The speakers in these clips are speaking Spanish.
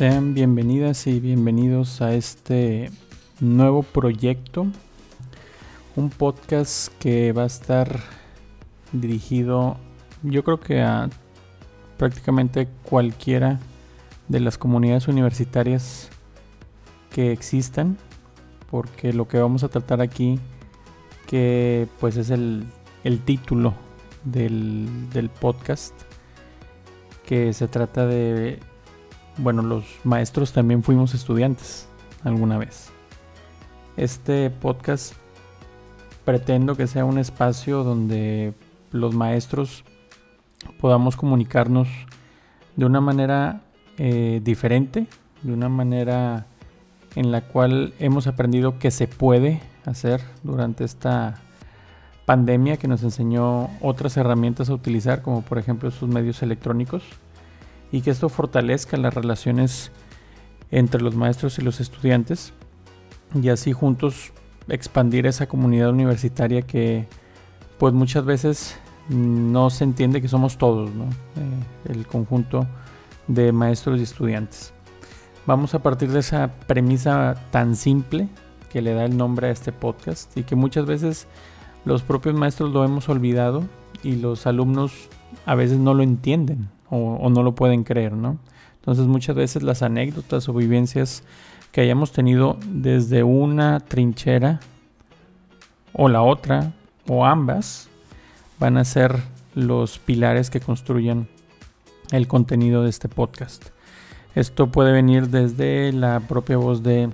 Sean bienvenidas y bienvenidos a este nuevo proyecto, un podcast que va a estar dirigido yo creo que a prácticamente cualquiera de las comunidades universitarias que existan, porque lo que vamos a tratar aquí, que pues es el, título del, del podcast, que se trata de, bueno, los maestros también fuimos estudiantes alguna vez. Este podcast pretendo que sea un espacio donde los maestros podamos comunicarnos de una manera eh, diferente, de una manera en la cual hemos aprendido que se puede hacer durante esta pandemia que nos enseñó otras herramientas a utilizar, como por ejemplo sus medios electrónicos, y que esto fortalezca las relaciones entre los maestros y los estudiantes, y así juntos expandir esa comunidad universitaria que pues muchas veces no se entiende que somos todos, eh, el conjunto de maestros y estudiantes. Vamos a partir de esa premisa tan simple que le da el nombre a este podcast y que muchas veces los propios maestros lo hemos olvidado y los alumnos a veces no lo entienden o, no lo pueden creer, ¿no? Entonces muchas veces las anécdotas o vivencias que hayamos tenido desde una trinchera o la otra o ambas van a ser los pilares que construyan el contenido de este podcast. Esto puede venir desde la propia voz de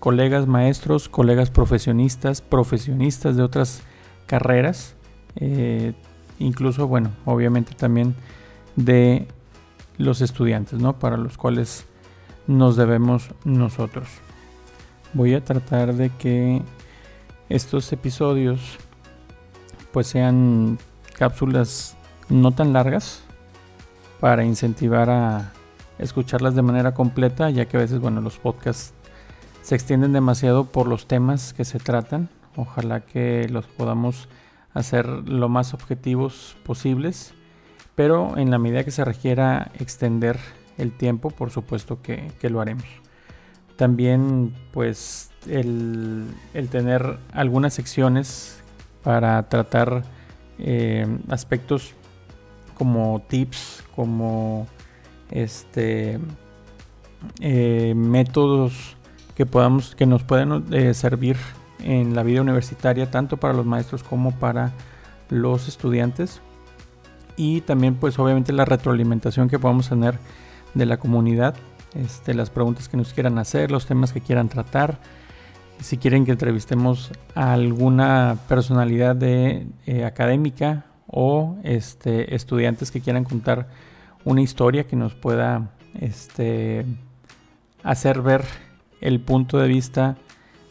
colegas maestros, colegas profesionistas, profesionistas de otras carreras, eh, incluso, bueno, obviamente también de los estudiantes, ¿no? Para los cuales nos debemos nosotros. Voy a tratar de que estos episodios pues sean cápsulas no tan largas para incentivar a escucharlas de manera completa, ya que a veces, bueno, los podcasts se extienden demasiado por los temas que se tratan. Ojalá que los podamos hacer lo más objetivos posibles, pero en la medida que se requiera extender el tiempo, por supuesto que, lo haremos. También, pues, el, tener algunas secciones para tratar eh, aspectos como tips, como este eh, métodos que podamos que nos pueden eh, servir en la vida universitaria tanto para los maestros como para los estudiantes y también pues obviamente la retroalimentación que podamos tener de la comunidad este, las preguntas que nos quieran hacer los temas que quieran tratar. Si quieren que entrevistemos a alguna personalidad de, eh, académica o este, estudiantes que quieran contar una historia que nos pueda este, hacer ver el punto de vista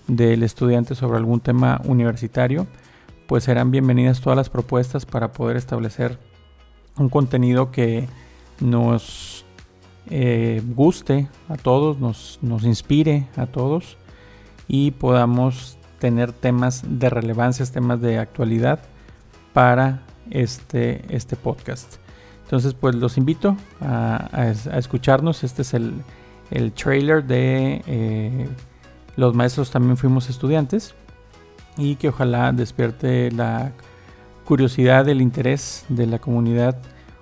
del estudiante sobre algún tema universitario, pues serán bienvenidas todas las propuestas para poder establecer un contenido que nos eh, guste a todos, nos, nos inspire a todos y podamos tener temas de relevancia, temas de actualidad para este, este podcast. Entonces, pues los invito a, escucharnos. Este es el, trailer de eh, Los Maestros también fuimos estudiantes y que ojalá despierte la curiosidad, el interés de la comunidad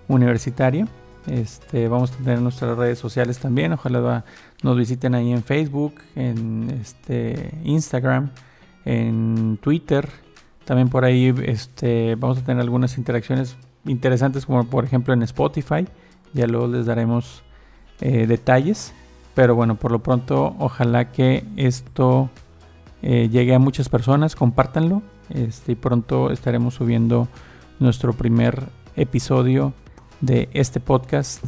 universitaria. Este, vamos a tener nuestras redes sociales también. Ojalá nos visiten ahí en Facebook, en este, Instagram, en Twitter. También por ahí este, vamos a tener algunas interacciones interesantes como por ejemplo en Spotify. Ya luego les daremos eh, detalles. Pero bueno, por lo pronto ojalá que esto eh, llegue a muchas personas. Compártanlo. Este, y pronto estaremos subiendo nuestro primer episodio de este podcast,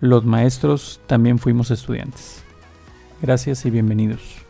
Los Maestros también fuimos estudiantes. Gracias y bienvenidos.